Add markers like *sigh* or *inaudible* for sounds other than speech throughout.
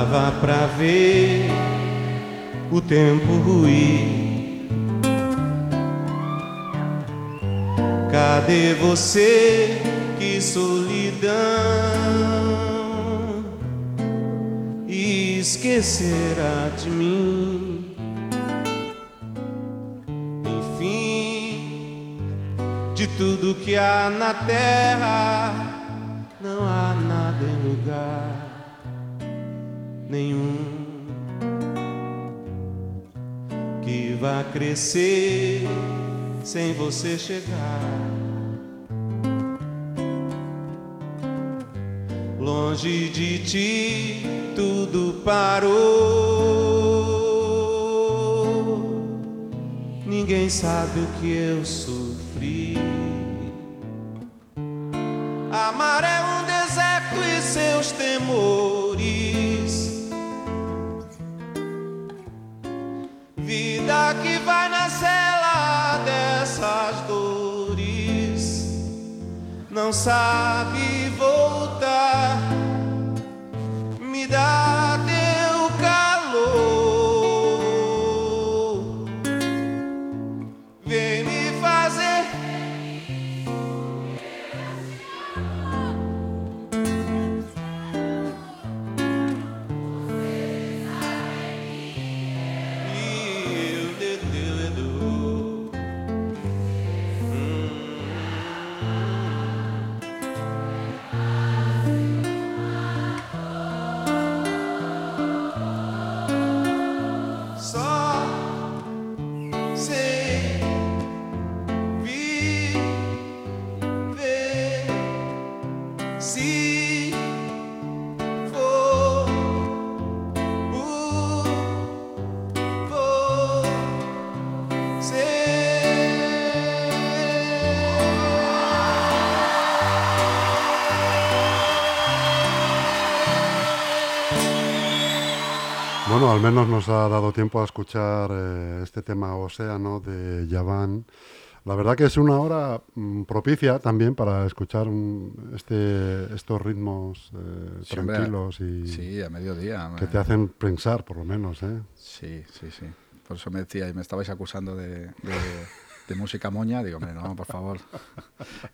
Dava pra ver o tempo ruir. Cadê você? Que solidão esquecerá de mim. Enfim, de tudo que há na terra, não há nada em lugar nenhum que vá crescer sem você chegar. Longe de ti tudo parou. Ninguém sabe o que eu sofri. Amar vai na cela dessas dores. Não sabe Bueno, al menos nos ha dado tiempo a escuchar eh, este tema Océano de Yaván. La verdad que es una hora mm, propicia también para escuchar un- este, estos ritmos eh, Sí, hombre, tranquilos y Sí, a mediodía. que te hacen pensar, por lo menos. ¿eh? Sí, sí, sí. Por eso me decía, y me estabais acusando de, de- de música moña. Digo, hombre, no, por favor. *laughs*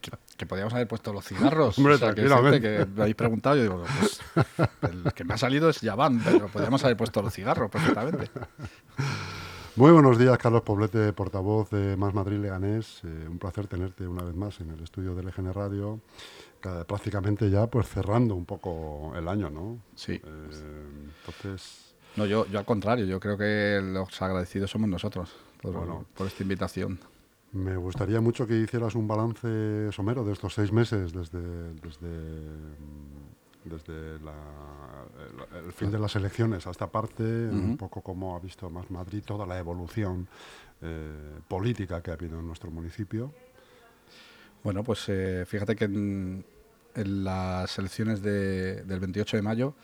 Que, que podíamos haber puesto los cigarros. Hombre, O sea, que, tranquilamente. fíjate que me habéis preguntado. Yo digo, pues el que me ha salido es Yaván, pero podríamos haber puesto los cigarros perfectamente. Muy buenos días, Carlos Poblete, portavoz de Más Madrid Leganés. Eh, un placer tenerte una vez más en el estudio de LGN Radio, ca- prácticamente ya pues cerrando un poco el año, ¿no? Sí. Eh, entonces, No, yo, yo al contrario, yo creo que los agradecidos somos nosotros por, Bueno. por esta invitación. Me gustaría mucho que hicieras un balance somero de estos seis meses desde, desde, mm, desde la- el, el fin de las elecciones a esta parte, un poco cómo ha visto Más Madrid toda la evolución eh, política que ha habido en nuestro municipio. Bueno, pues eh, fíjate que en, en las elecciones de- del 28 de mayo,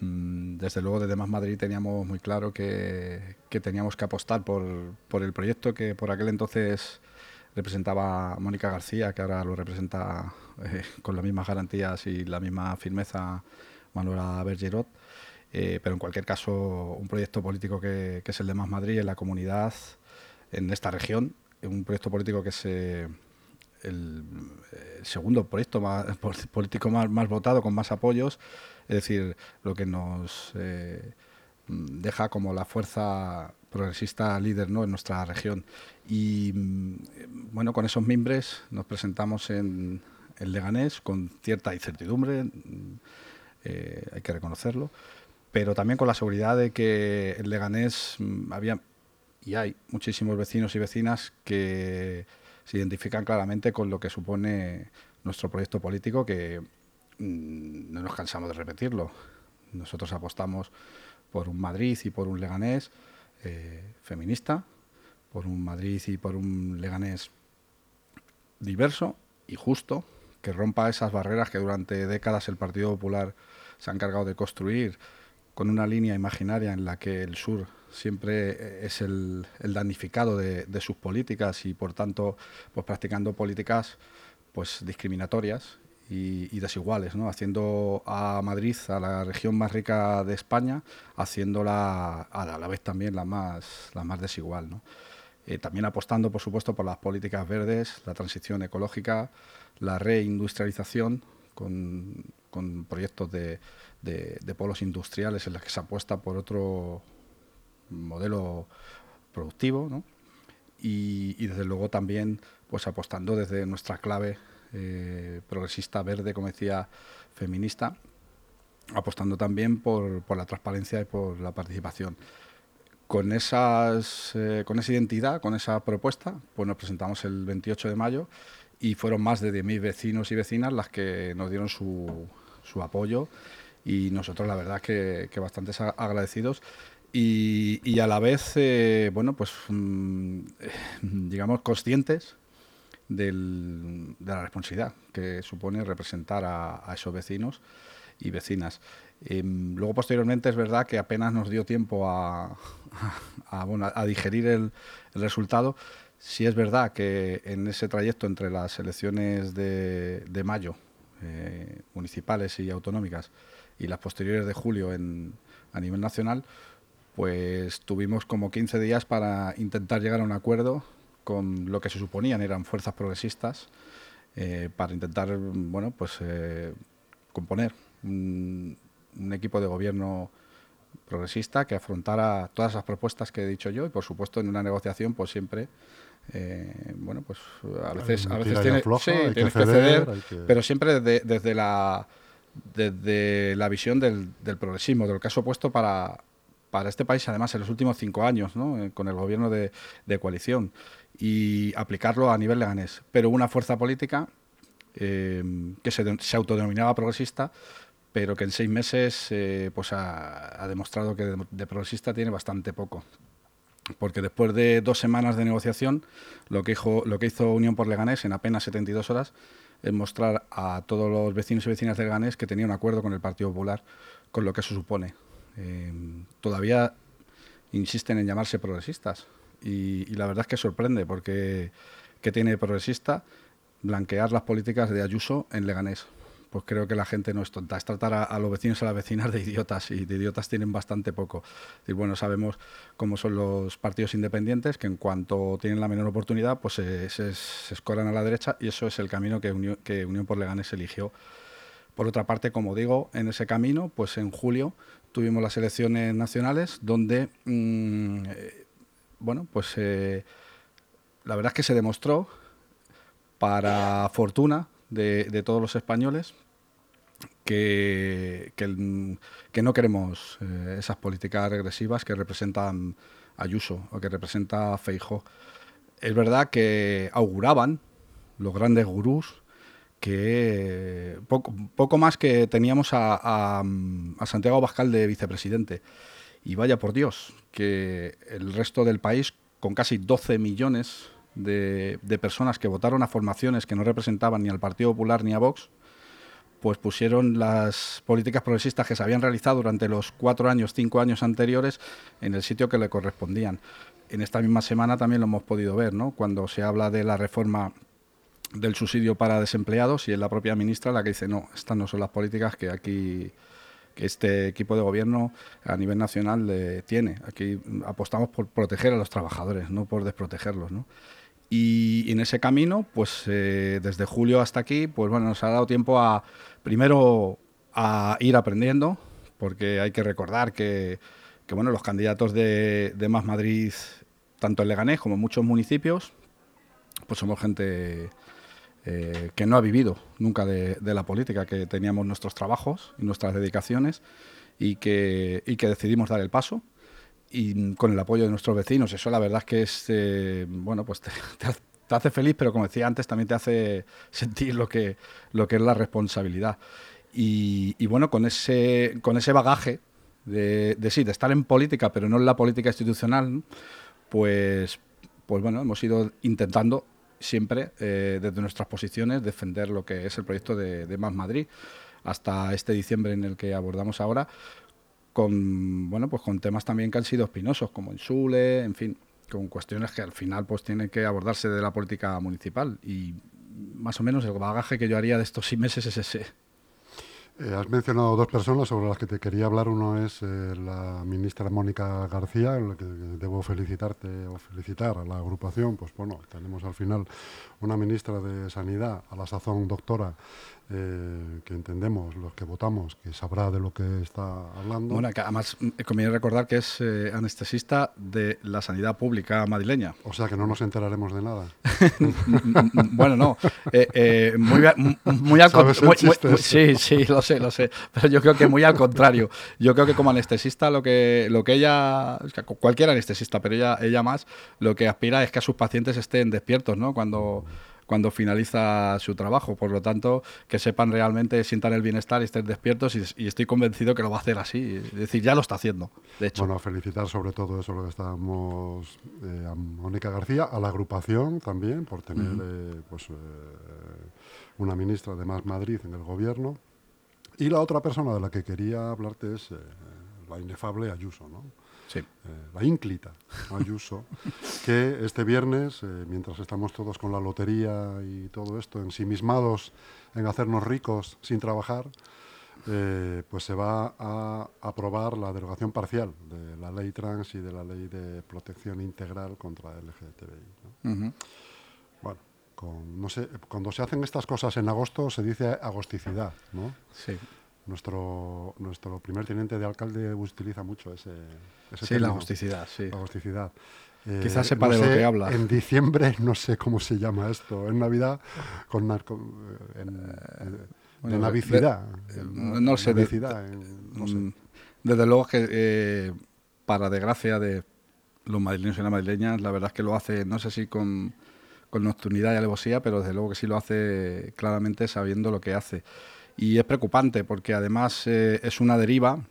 desde luego desde Más Madrid teníamos muy claro que, teníamos que apostar por, por el proyecto que por aquel entonces representaba Mónica García, que ahora lo representa eh, con las mismas garantías y la misma firmeza Manuela Bergerot. Eh, pero en cualquier caso, un proyecto político que, que es el de Más Madrid en la comunidad, en esta región, un proyecto político que se el, el segundo proyecto más, *laughs* pol- político más, más votado, con más apoyos, es decir, lo que nos eh, deja como la fuerza progresista líder ¿no? en nuestra región. Y mm, eh, bueno, con esos mimbres nos presentamos en, en Leganés con cierta incertidumbre, mm, eh, hay que reconocerlo, pero también con la seguridad de que en Leganés mm, había y hay muchísimos vecinos y vecinas que se identifican claramente con lo que supone nuestro proyecto político que mm, no nos cansamos de repetirlo. Nosotros apostamos por un Madrid y por un Leganés eh, feminista, por un Madrid y por un Leganés diverso y justo, que rompa esas barreras que durante décadas el Partido Popular se ha encargado de construir con una línea imaginaria en la que el sur siempre es el, el damnificado de, de sus políticas y por tanto pues practicando políticas pues discriminatorias y, desiguales, ¿no? haciendo a Madrid, a la región más rica de España, haciéndola a la vez también la más, la más desigual. ¿no? Eh, también apostando, por supuesto, por las políticas verdes, la transición ecológica, la reindustrialización con, proyectos de, de, polos industriales en los que se apuesta por otro modelo productivo, ¿no? y, desde luego también pues apostando desde nuestra clave eh, progresista, verde, como decía, feminista, apostando también por, la transparencia y por la participación. Con, eh, con esa identidad, con esa propuesta, pues nos presentamos el 28 de mayo y fueron más de 10.000 vecinos y vecinas las que nos dieron su, su apoyo y nosotros la verdad que, que bastante agradecidos y, y, a la vez, eh, bueno, pues mm, digamos conscientes de la responsabilidad que supone representar a, esos vecinos y vecinas. Em, luego, posteriormente, es verdad que apenas nos dio tiempo a, a, digerir el, resultado. Sí es verdad que en ese trayecto entre las elecciones de, de mayo, eh, municipales y autonómicas, y las posteriores de julio en, a nivel nacional, pues tuvimos como 15 días para intentar llegar a un acuerdo con lo que se suponían eran fuerzas progresistas eh, para intentar bueno pues eh, componer un, equipo de gobierno progresista que afrontara todas esas propuestas que he dicho yo y por supuesto en una negociación pues siempre eh, bueno pues a veces a veces tiene, tienes que ceder, pero siempre desde, la desde la visión del, del progresismo del caso opuesto para para este país, además, en los últimos cinco años, ¿no? con el gobierno de, de, coalición y aplicarlo a nivel leganés. Pero una fuerza política eh, que se, se, autodenominaba progresista, pero que en seis meses eh, pues ha, demostrado que de, progresista tiene bastante poco. Porque después de dos semanas de negociación, lo que, hizo, lo que hizo Unión por Leganés en apenas 72 horas es mostrar a todos los vecinos y vecinas de Leganés que tenía un acuerdo con el Partido Popular, con lo que eso supone. Eh, todavía insisten en llamarse progresistas y, la verdad es que sorprende porque ¿qué tiene progresista? Blanquear las políticas de Ayuso en Leganés. Pues creo que la gente no es tonta, es tratar a, los vecinos y a las vecinas de idiotas y de idiotas tienen bastante poco. Y bueno, sabemos cómo son los partidos independientes, que en cuanto tienen la menor oportunidad, pues se, se, escoran a la derecha y eso es el camino que Unión, que Unión por Leganés eligió. Por otra parte, como digo, en ese camino, pues en julio tuvimos las elecciones nacionales donde mm, bueno, pues eh, la verdad es que se demostró, para fortuna de, todos los españoles, que, que, no queremos eh, esas políticas regresivas que representan Ayuso o que representa Feijó. Es verdad que auguraban los grandes gurús que poco, poco más que teníamos a, a Santiago Abascal de vicepresidente. Y vaya por Dios, que el resto del país, con casi 12 millones de, personas que votaron a formaciones que no representaban ni al Partido Popular ni a Vox, pues pusieron las políticas progresistas que se habían realizado durante los cuatro años, cinco años anteriores en el sitio que le correspondían. En esta misma semana también lo hemos podido ver, ¿no? Cuando se habla de la reforma del subsidio para desempleados y es la propia ministra la que dice, no, estas no son las políticas que aquí este equipo de gobierno a nivel nacional eh, tiene. Aquí apostamos por proteger a los trabajadores, no por desprotegerlos. Y, en ese camino, pues eh, desde julio hasta aquí, pues bueno, nos ha dado tiempo a primero a ir aprendiendo, porque hay que recordar que, bueno, los candidatos de, de Más Madrid, tanto en Leganés como en muchos municipios, pues somos gente eh, que no ha vivido nunca de, la política, que teníamos nuestros trabajos y nuestras dedicaciones y que, y que decidimos dar el paso y con el apoyo de nuestros vecinos. Eso la verdad es que es, eh, bueno, pues *laughs* te, hace feliz, pero como decía antes, también te hace sentir lo que, lo que es la responsabilidad. Y, bueno, con ese, con ese bagaje de, de, sí, de estar en política, pero no en la política institucional, pues, pues bueno, hemos ido intentando siempre eh, desde nuestras posiciones defender lo que es el proyecto de, Más Madrid hasta este diciembre en el que abordamos ahora con bueno pues con temas también que han sido espinosos como en Sule, en fin, con cuestiones que al final pues tienen que abordarse de la política municipal y, más o menos el bagaje que yo haría de estos seis meses es ese. Eh, has mencionado dos personas sobre las que te quería hablar. Uno es eh, la ministra Mónica García, en la que debo felicitarte o felicitar a la agrupación. Pues bueno, tenemos al final una ministra de Sanidad, a la sazón doctora, eh, que entendemos, los que votamos, que sabrá de lo que está hablando. Bueno, que además eh, conviene recordar que es eh, anestesista de la sanidad pública madrileña. O sea que no nos enteraremos de nada. *laughs* bueno, no. muy, muy al contrario. Sí, sí, lo sé, lo sé. Pero yo creo que muy al contrario. Yo creo que como anestesista lo que, lo que ella, cualquier anestesista, pero ella, ella más, lo que aspira es que a sus pacientes estén despiertos, ¿no? Cuando cuando finaliza su trabajo. Por lo tanto, que sepan realmente, sientan el bienestar y estén despiertos y, estoy convencido que lo va a hacer así. Es decir, ya lo está haciendo, de hecho. Bueno, felicitar sobre todo eso lo que estamos eh, a Mónica García, a la agrupación también, por tener eh, pues, eh, una ministra de Más Madrid en el gobierno. Y la otra persona de la que quería hablarte es la inefable Ayuso, ¿no? Eh, la ínclita Ayuso, *laughs* que este viernes, eh, mientras estamos todos con la lotería y todo esto, ensimismados en hacernos ricos sin trabajar, eh, pues se va a aprobar la derogación parcial de la ley trans y de la ley de protección integral contra el LGTBI. Bueno, no sé, cuando se hacen estas cosas en agosto se dice agosticidad, ¿no? Sí. Nuestro, nuestro primer teniente de alcalde utiliza mucho ese, sí, la agosticidad, sí. La agosticidad. Eh, Quizás sepa de lo que habla. En diciembre *laughs* no sé cómo se llama esto. En Navidad, con narco, en, de Navidad. no, sé. Mm, desde luego que, eh, para desgracia de los madrileños y las madrileñas, la verdad es que lo hace, no sé si con, con nocturnidad y alevosía, pero desde luego que sí lo hace claramente sabiendo lo que hace. Y es preocupante porque además eh, es una deriva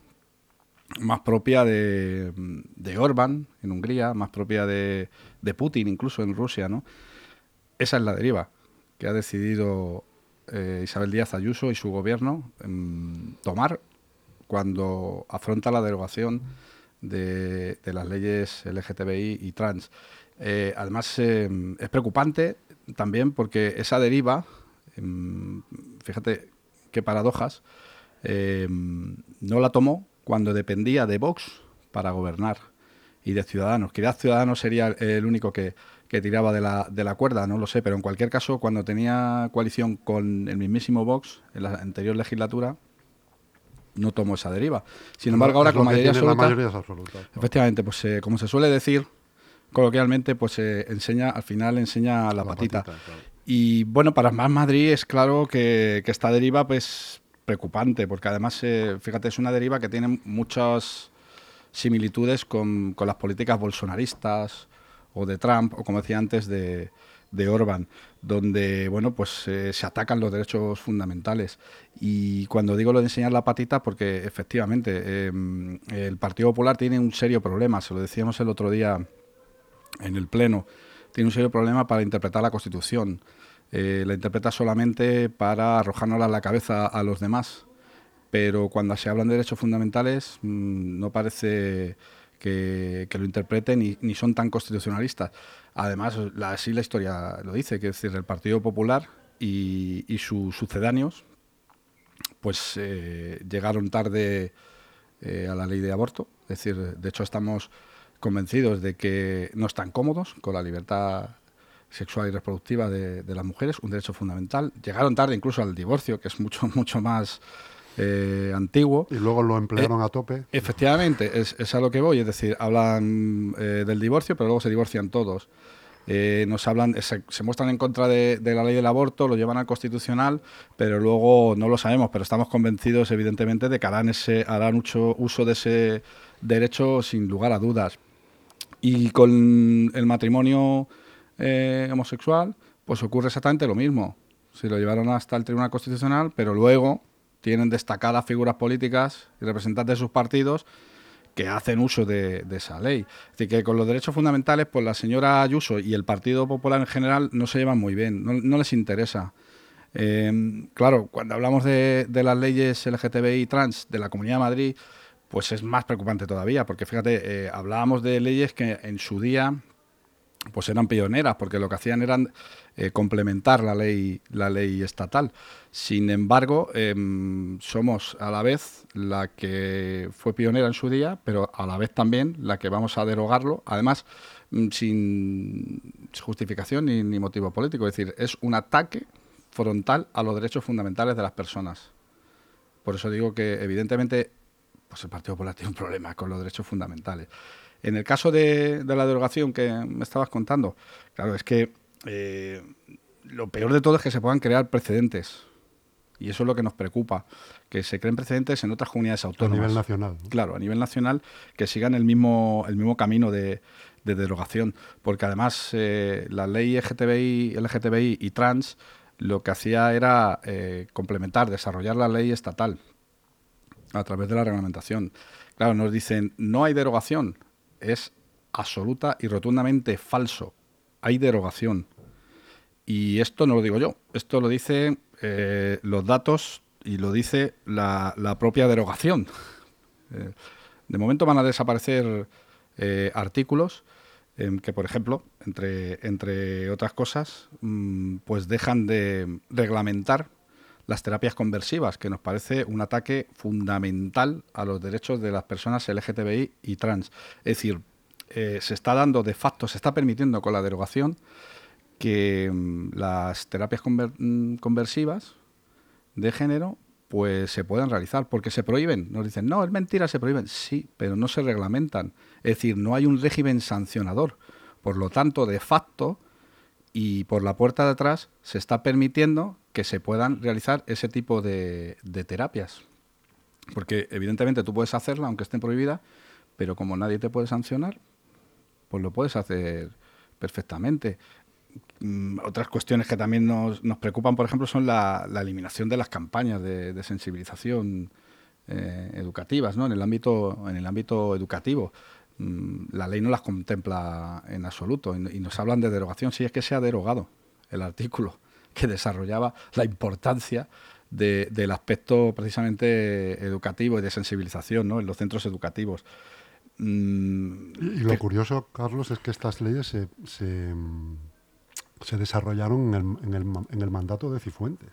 más propia de, de Orban en Hungría, más propia de, Putin incluso en Rusia, ¿no? Esa es la deriva que ha decidido eh, Isabel Díaz Ayuso y su gobierno tomar cuando afronta la derogación de, las leyes LGTBI y trans. Eh, además, es preocupante también porque esa deriva, em, fíjate qué paradojas, no la tomó cuando dependía de Vox para gobernar y de Ciudadanos. Quizás Ciudadanos sería el único que, tiraba de la, de la, cuerda, no lo sé, pero en cualquier caso, cuando tenía coalición con el mismísimo Vox en la anterior legislatura, no tomó esa deriva. Sin embargo, ahora con mayoría absoluta, efectivamente, pues eh, como se suele decir coloquialmente, pues eh, enseña, al final enseña la, patita. Y bueno, para más Madrid es claro que, esta deriva, pues preocupante, porque además, eh, fíjate, es una deriva que tiene muchas similitudes con, las políticas bolsonaristas o de Trump, o como decía antes, de, de Orban, donde bueno, pues eh, se atacan los derechos fundamentales. Y cuando digo lo de enseñar la patita, porque efectivamente em, el Partido Popular tiene un serio problema, se lo decíamos el otro día en el Pleno, tiene un serio problema para interpretar la Constitución. Eh, la interpreta solamente para arrojárnosla a la cabeza a los demás. Pero cuando se hablan de derechos fundamentales, mm, no parece que, lo interpreten ni, son tan constitucionalistas. Además, así la historia lo dice, que es decir, el Partido Popular y, sus sucedáneos, pues eh, llegaron tarde eh, a la ley de aborto. Es decir, de hecho estamos convencidos de que no están cómodos con la libertad sexual y reproductiva de, las mujeres, un derecho fundamental. Llegaron tarde incluso al divorcio, que es mucho, *laughs* mucho más eh, antiguo. Y luego lo emplearon eh, a tope. Efectivamente, es, a lo que voy, es decir, hablan eh, del divorcio, pero luego se divorcian todos. nos hablan, se, muestran en contra de, la ley del aborto, lo llevan al constitucional, pero luego no lo sabemos, pero estamos convencidos, evidentemente, de que harán, ese, harán mucho uso de ese derecho sin lugar a dudas. Y con el matrimonio eh, homosexual, pues ocurre exactamente lo mismo. Se lo llevaron hasta el Tribunal Constitucional, pero luego tienen destacadas figuras políticas y representantes de sus partidos que hacen uso de, esa ley. Así que con los derechos fundamentales, pues la señora Ayuso y el Partido Popular en general no se llevan muy bien, no, les interesa. Eh, claro, cuando hablamos de, las leyes LGTBI trans de la Comunidad de Madrid, pues es más preocupante todavía, porque fíjate, eh, hablábamos de leyes que en su día pues eran pioneras porque lo que hacían eran eh, complementar la ley la ley estatal. Sin embargo em, somos a la vez la que fue pionera en su día pero a la vez también la que vamos a derogarlo además mm, sin justificación ni, ni motivo político. Es decir es un ataque frontal a los derechos fundamentales de las personas. Por eso digo que evidentemente pues el Partido Popular *laughs* tiene un problema con los derechos fundamentales en el caso de, la derogación que me estabas contando, claro, es que eh, lo peor de todo es que se puedan crear precedentes. Y eso es lo que nos preocupa, que se creen precedentes en otras comunidades autónomas. A nivel nacional. Claro, a nivel nacional, que sigan el mismo, el mismo camino de, derogación. Porque además eh, la ley LGTBI, LGTBI y trans lo que hacía era eh, complementar, desarrollar la ley estatal a través de la reglamentación. Claro, nos dicen, no hay derogación es absoluta y rotundamente falso. Hay derogación. Y esto no lo digo yo, esto lo dicen eh, los datos y lo dice la, propia derogación. *laughs* Eh, de momento van a desaparecer eh, artículos que, por ejemplo, entre, entre otras cosas, mm, pues dejan de reglamentar las terapias conversivas, que nos parece un ataque fundamental a los derechos de las personas LGTBI y trans. Es decir, eh, se está dando de facto, se está permitiendo con la derogación que mm, las terapias mm, conversivas de género pues se puedan realizar, porque se prohíben. Nos dicen, no, es mentira, se prohíben. Sí, pero no se reglamentan. Es decir, no hay un régimen sancionador. Por lo tanto, de facto, y por la puerta de atrás, se está permitiendo que se puedan realizar ese tipo de, terapias. Porque evidentemente tú puedes hacerla aunque estén prohibida, pero como nadie te puede sancionar, pues lo puedes hacer perfectamente. Mm, otras cuestiones que también nos, nos preocupan, por ejemplo, son la, eliminación de las campañas de, sensibilización eh, educativas, ¿no? En el ámbito, en el ámbito educativo. Mm, la ley no las contempla en absoluto y, nos hablan de derogación si es que se ha derogado el artículo que desarrollaba la importancia del aspecto precisamente educativo y de sensibilización ¿no? en los centros educativos. Mm, y lo curioso, Carlos, es que estas leyes se, se, desarrollaron en el, en, el, mandato de Cifuentes.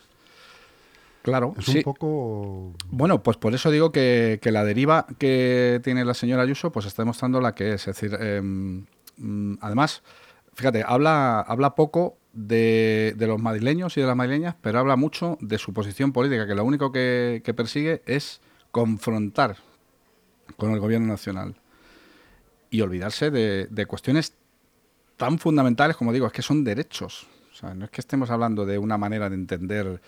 Claro, es un poco. Bueno, pues por eso digo que, la deriva que tiene la señora Ayuso, pues está demostrando la que es. Es decir, em, mm, además, fíjate, habla, habla poco de, los madrileños y de las madrileñas, pero habla mucho de su posición política, que lo único que, persigue es confrontar con el gobierno nacional y olvidarse de, cuestiones tan fundamentales como digo, es que son derechos. O sea, no es que estemos hablando de una manera de entender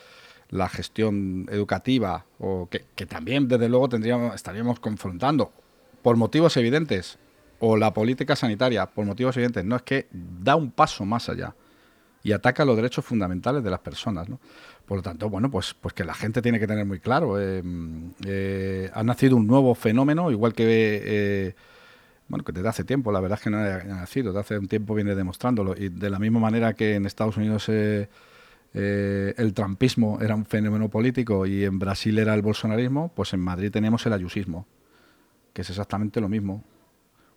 la gestión educativa o que, también desde luego tendríamos estaríamos confrontando por motivos evidentes o la política sanitaria por motivos evidentes no es que da un paso más allá y ataca los derechos fundamentales de las personas. ¿no? Por lo tanto, bueno, pues, pues que la gente tiene que tener muy claro. Eh, eh, ha nacido un nuevo fenómeno, igual que, eh, bueno, que desde hace tiempo, la verdad es que no ha nacido, desde hace un tiempo viene demostrándolo. Y de la misma manera que en Estados Unidos el trumpismo era un fenómeno político y en Brasil era el bolsonarismo, pues en Madrid tenemos el ayusismo, que es exactamente lo mismo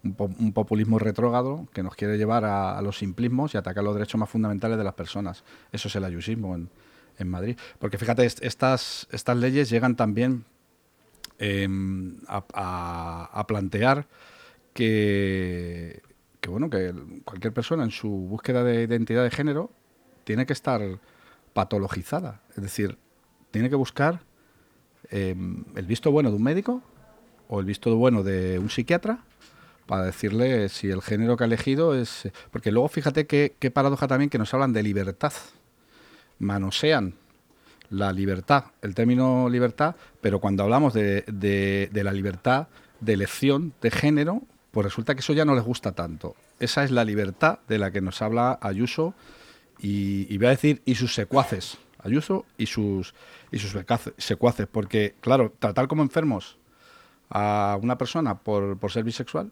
un, populismo retrógrado que nos quiere llevar a, los simplismos y atacar los derechos más fundamentales de las personas. Eso es el ayusismo en, Madrid. Porque fíjate, estas, estas leyes llegan también em, a, plantear que, que, bueno, que cualquier persona en su búsqueda de identidad de género tiene que estar patologizada. Es decir, tiene que buscar em, el visto bueno de un médico o el visto bueno de un psiquiatra para decirle si el género que ha elegido es... Porque luego fíjate qué, paradoja también que nos hablan de libertad. Manosean la libertad, el término libertad, pero cuando hablamos de, de, la libertad de elección de género, pues resulta que eso ya no les gusta tanto. Esa es la libertad de la que nos habla Ayuso y, voy a decir, y sus secuaces. Ayuso y sus, y sus secuaces, porque, claro, tratar como enfermos a una persona por, por ser bisexual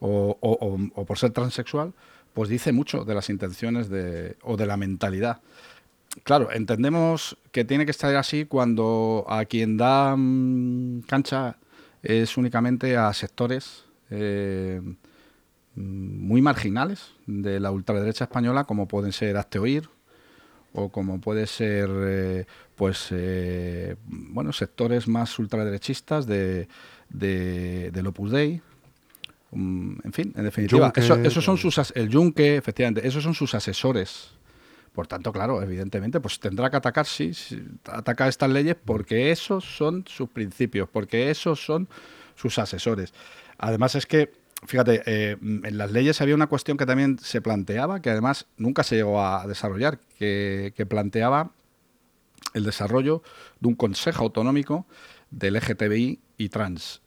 o, por ser transexual, pues dice mucho de las intenciones de, o de la mentalidad. Claro, entendemos que tiene que estar así cuando a quien da mm, cancha es únicamente a sectores eh, muy marginales de la ultraderecha española, como pueden ser Oír o como puede ser eh, pues eh, bueno sectores más ultraderechistas de, de, del Opus Dei. Mm, en fin en definitiva esos son sus el Junque efectivamente esos son sus asesores. Por tanto claro evidentemente pues tendrá que atacar sí, atacar estas leyes porque esos son sus principios porque esos son sus asesores. Además es que fíjate, eh, en las leyes había una cuestión que también se planteaba, que además nunca se llegó a desarrollar, que, planteaba el desarrollo de un consejo autonómico del LGTBI y trans,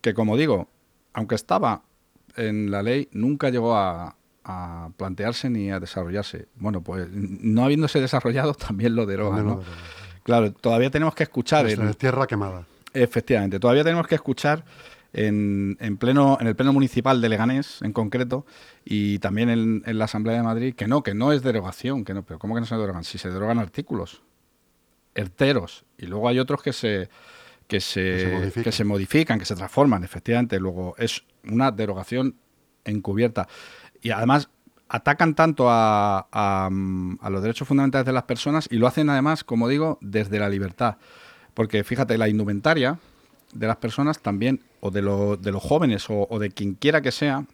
que como digo, aunque estaba en la ley, nunca llegó a, plantearse ni a desarrollarse. Bueno, pues no habiéndose desarrollado, *laughs* también lo deroga, ¿no? Claro, todavía tenemos que escuchar... en, tierra quemada. Efectivamente, todavía tenemos que escuchar en, en, pleno, en el Pleno Municipal de Leganés, en concreto, y también en, la Asamblea de Madrid, que no, que no es derogación, que no, pero ¿cómo que no se derogan? Si se derogan artículos enteros, y luego hay otros que se, que se, que se, modifican. que se transforman, efectivamente, luego es una derogación encubierta. Y además atacan tanto a, a, a, los derechos fundamentales de las personas y lo hacen además, como digo, desde la libertad. Porque fíjate, la indumentaria, de las personas también, o de, de los jóvenes, o, de quien quiera que sea,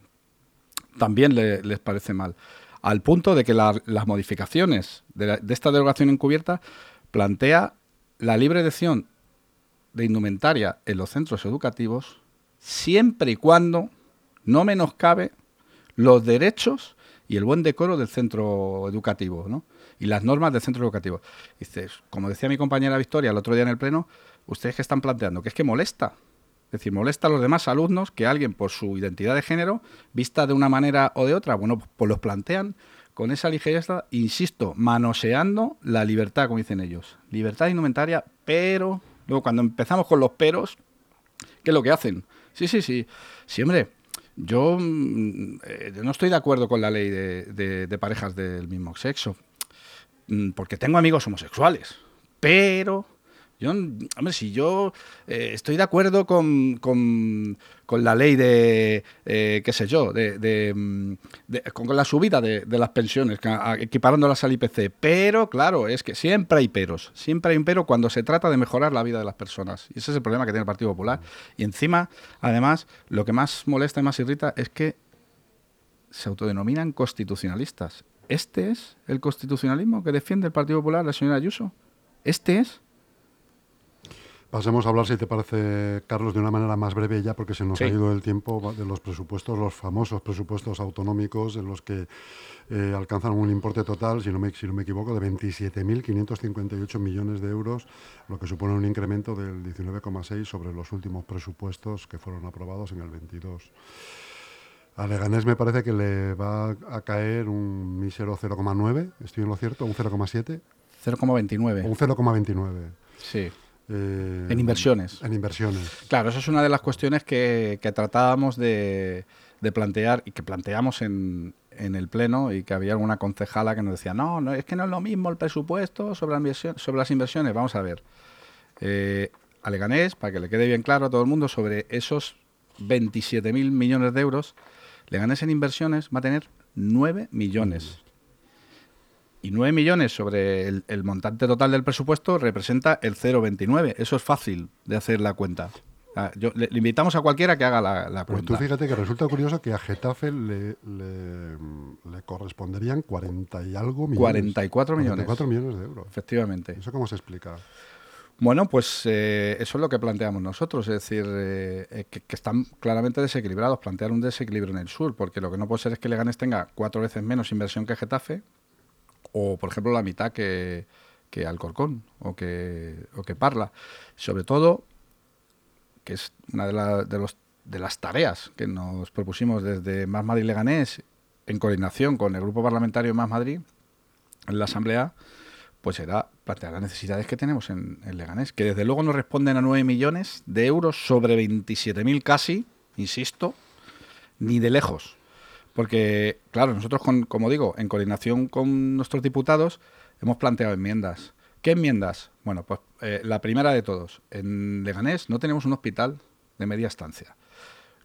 también les parece mal. Al punto de que las modificaciones de, esta derogación encubierta plantea la libre elección de indumentaria en los centros educativos siempre y cuando no menoscabe los derechos y el buen decoro del centro educativo, ¿no? Y las normas del centro educativo. Como decía mi compañera Victoria el otro día en el pleno, ustedes que están planteando, que es que molesta. Es decir, molesta a los demás alumnos que alguien por su identidad de género vista de una manera o de otra. Bueno, pues los plantean con esa ligereza, insisto, manoseando la libertad, como dicen ellos. Libertad indumentaria, pero luego cuando empezamos con los peros, ¿qué es lo que hacen? Sí, sí, sí. Sí, hombre, yo mm, eh, no estoy de acuerdo con la ley de parejas del mismo sexo, mm, porque tengo amigos homosexuales, pero yo, hombre, si yo eh, estoy de acuerdo con, con, la ley de, eh, qué sé yo, de, mm, con la subida de, las pensiones, equiparándolas al IPC, pero claro, es que siempre hay peros, siempre hay un pero cuando se trata de mejorar la vida de las personas. Y ese es el problema que tiene el Partido Popular. Y encima, además, lo que más molesta y más irrita es que se autodenominan constitucionalistas. ¿Este es el constitucionalismo que defiende el Partido Popular, la señora Ayuso? ¿Este es? Pasemos a hablar, si te parece, Carlos, de una manera más breve ya, porque se nos ha ido el tiempo de los presupuestos, los famosos presupuestos autonómicos, en los que eh, alcanzan un importe total, si no me, si no me equivoco, de 27.558 millones de euros, lo que supone un incremento del 19,6 sobre los últimos presupuestos que fueron aprobados en el 22. A Leganés me parece que le va a caer un mísero 0,9, ¿estoy en lo cierto? ¿Un 0,7? 0,29. Un 0,29. Sí. Eh, en inversiones. En inversiones. Claro, esa es una de las cuestiones que, tratábamos de, plantear y que planteamos en, el Pleno y que había alguna concejala que nos decía, no, no, es que no es lo mismo el presupuesto sobre, sobre las inversiones. Vamos a ver. Eh, a Leganés, para que le quede bien claro a todo el mundo, sobre esos 27.000 millones de euros, Leganés en inversiones va a tener 9 millones y 9 millones sobre el, montante total del presupuesto representa el 0,29. Eso es fácil de hacer la cuenta. Ah, yo, le, invitamos a cualquiera que haga la, la pues cuenta. tú fíjate que resulta curioso que a Getafe le, corresponderían 40 y algo millones. 44 millones. 44 millones de euros. Efectivamente. ¿Eso cómo se explica? Bueno, pues eh, eso es lo que planteamos nosotros, es decir, eh, eh, que, que, están claramente desequilibrados, plantear un desequilibrio en el sur, porque lo que no puede ser es que Leganés tenga cuatro veces menos inversión que Getafe, o por ejemplo la mitad que, que Alcorcón o que, o que Parla. Sobre todo, que es una de, de, los, de las tareas que nos propusimos desde Más Madrid Leganés, en coordinación con el Grupo Parlamentario Más Madrid, en la Asamblea, pues era plantear las necesidades que tenemos en, Leganés, que desde luego no responden a 9 millones de euros sobre 27.000 casi, insisto, ni de lejos. Porque, claro, nosotros, como digo, en coordinación con nuestros diputados, hemos planteado enmiendas. ¿Qué enmiendas? Bueno, pues eh, la primera de todos. En Leganés no tenemos un hospital de media estancia.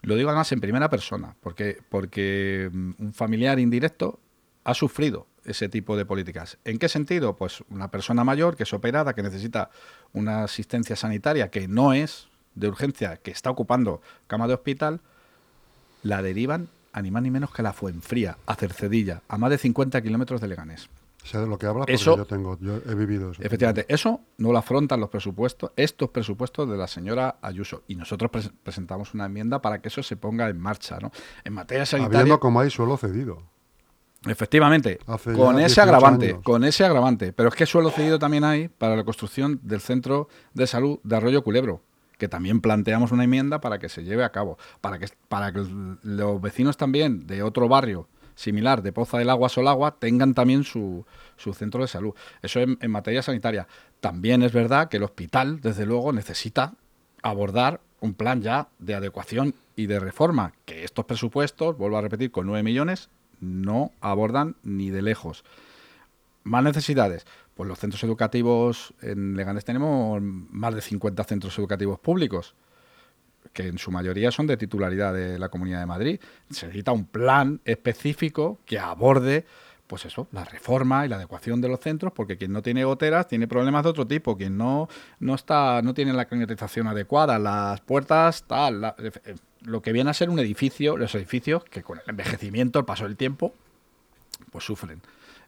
Lo digo además en primera persona, porque, porque mm, un familiar indirecto ha sufrido ese tipo de políticas. ¿En qué sentido? Pues una persona mayor que es operada, que necesita una asistencia sanitaria que no es de urgencia, que está ocupando cama de hospital, la derivan a ni más ni menos que la Fuenfría, a Cercedilla, a más de 50 kilómetros de Leganés. Sé de lo que habla porque Eso- yo tengo, yo he vivido eso. Efectivamente, eso no lo afrontan los presupuestos, estos presupuestos de la señora Ayuso. Y nosotros pres- presentamos una enmienda para que eso se ponga en marcha, ¿no? En materia sanitaria. Habiendo como hay suelo cedido. Efectivamente, Hace con ese 18 agravante, años. con ese agravante. Pero es que suelo cedido también hay para la construcción del centro de salud de Arroyo Culebro, que también planteamos una enmienda para que se lleve a cabo, para que, para que los vecinos también de otro barrio similar, de Poza del Agua, Solagua, tengan también su, su centro de salud. Eso en, en materia sanitaria. También es verdad que el hospital, desde luego, necesita abordar un plan ya de adecuación y de reforma, que estos presupuestos, vuelvo a repetir, con 9 millones, no abordan ni de lejos. Más necesidades. Pues los centros educativos en Leganés tenemos más de 50 centros educativos públicos, que en su mayoría son de titularidad de la Comunidad de Madrid. Se necesita un plan específico que aborde, pues eso, la reforma y la adecuación de los centros, porque quien no tiene goteras tiene problemas de otro tipo, quien no, no está, no tiene la climatización adecuada, las puertas, tal, lo que viene a ser un edificio, los edificios que con el envejecimiento, el paso del tiempo, pues sufren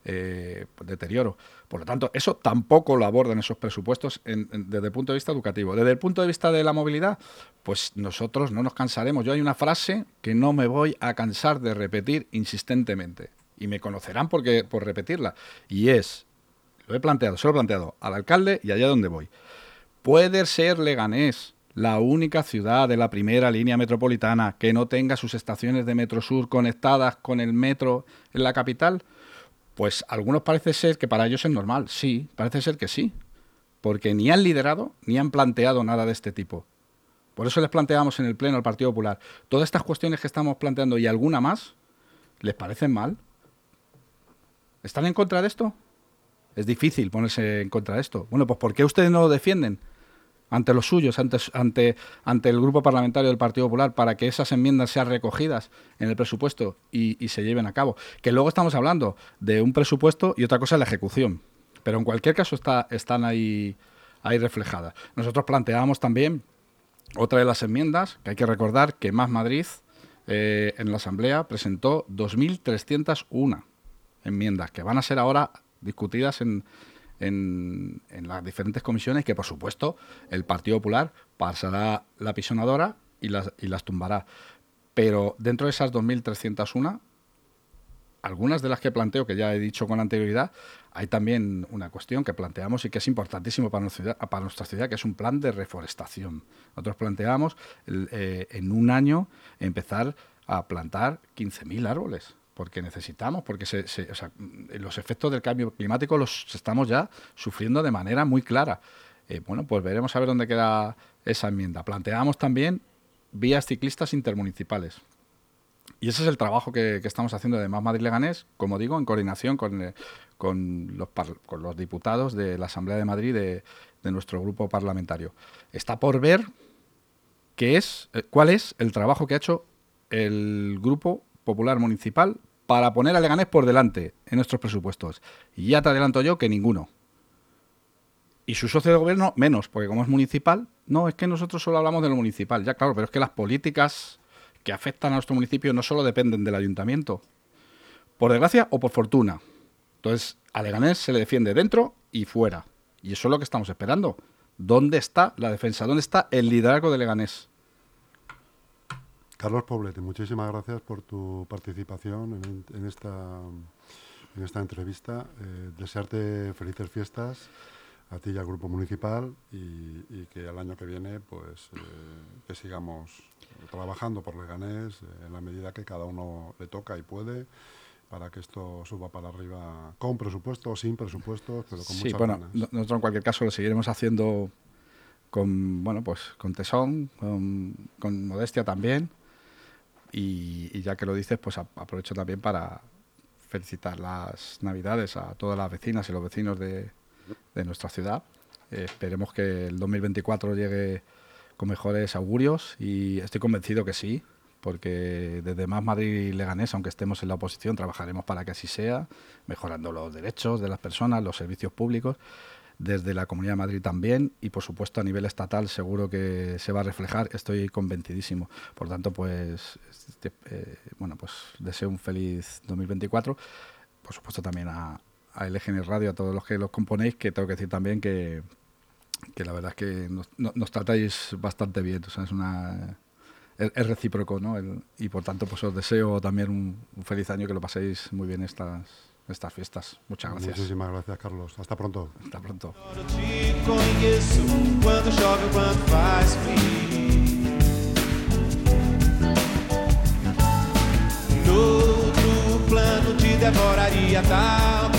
eh, deterioro. Por lo tanto, eso tampoco lo abordan esos presupuestos desde el punto de vista educativo. Desde el punto de vista de la movilidad, pues nosotros no nos cansaremos. Yo hay una frase que no me voy a cansar de repetir insistentemente. Y me conocerán porque, por repetirla. Y es, lo he planteado, se lo he planteado al alcalde y allá donde voy. ¿Puede ser Leganés la única ciudad de la primera línea metropolitana que no tenga sus estaciones de Metro Sur conectadas con el metro en la capital? Pues algunos parece ser que para ellos es normal. Sí, parece ser que sí. Porque ni han liderado ni han planteado nada de este tipo. Por eso les planteamos en el Pleno al Partido Popular. Todas estas cuestiones que estamos planteando y alguna más, ¿les parecen mal? ¿Están en contra de esto? Es difícil ponerse en contra de esto. Bueno, pues ¿por qué ustedes no lo defienden ante los suyos, ante, el grupo parlamentario del Partido Popular, para que esas enmiendas sean recogidas en el presupuesto y, se lleven a cabo? Que luego estamos hablando de un presupuesto y otra cosa es la ejecución. Pero en cualquier caso está, están ahí, ahí reflejadas. Nosotros planteábamos también otra de las enmiendas, que hay que recordar que Más Madrid eh, en la Asamblea presentó 2.301 enmiendas que van a ser ahora discutidas en, en, las diferentes comisiones que, por supuesto, el Partido Popular pasará la pisonadora y las, y las tumbará. Pero dentro de esas 2.301, algunas de las que planteo, que ya he dicho con anterioridad, hay también una cuestión que planteamos y que es importantísimo para nuestra ciudad, para nuestra ciudad que es un plan de reforestación. Nosotros planteamos eh, en un año empezar a plantar 15.000 árboles porque necesitamos, porque sea, los efectos del cambio climático los estamos ya sufriendo de manera muy clara. Eh, bueno, pues veremos a ver dónde queda esa enmienda. Planteamos también vías ciclistas intermunicipales. Y ese es el trabajo que, estamos haciendo de Más Madrid Leganés, como digo, en coordinación con, eh, con, los, diputados de la Asamblea de Madrid de, de, nuestro grupo parlamentario. Está por ver qué es, eh, cuál es el trabajo que ha hecho el Grupo Popular Municipal para poner a Leganés por delante en nuestros presupuestos. Y ya te adelanto yo que ninguno. Y su socio de gobierno menos, porque como es municipal, no, es que nosotros solo hablamos de lo municipal. Ya claro, pero es que las políticas que afectan a nuestro municipio no solo dependen del ayuntamiento, por desgracia o por fortuna. Entonces, a Leganés se le defiende dentro y fuera. Y eso es lo que estamos esperando. ¿Dónde está la defensa? ¿Dónde está el liderazgo de Leganés? Carlos Poblete, muchísimas gracias por tu participación en, en esta, en esta entrevista. Eh, desearte felices fiestas a ti y al grupo municipal y, y que el año que viene pues eh, que sigamos trabajando por Leganés eh, en la medida que cada uno le toca y puede para que esto suba para arriba con presupuesto o sin presupuesto, pero con sí, muchas bueno, ganas. nosotros en cualquier caso lo seguiremos haciendo con bueno pues con tesón, con, con modestia también. Y, ya que lo dices, pues aprovecho también para felicitar las navidades a todas las vecinas y los vecinos de, nuestra ciudad. Esperemos que el 2024 llegue con mejores augurios y estoy convencido que sí, porque desde Más Madrid y Leganés, aunque estemos en la oposición, trabajaremos para que así sea, mejorando los derechos de las personas, los servicios públicos, desde la Comunidad de Madrid también, y por supuesto a nivel estatal seguro que se va a reflejar, estoy convencidísimo. Por tanto, pues, este, eh, bueno, pues deseo un feliz 2024, por supuesto también a, a LGN Radio, a todos los que los componéis, que tengo que decir también que, que la verdad es que nos, tratáis bastante bien, es una es, recíproco, ¿no? y por tanto, pues os deseo también un, feliz año, que lo paséis muy bien estas, estas fiestas. Muchas gracias. Muchísimas gracias, Carlos. Hasta pronto. Hasta pronto. devoraria tal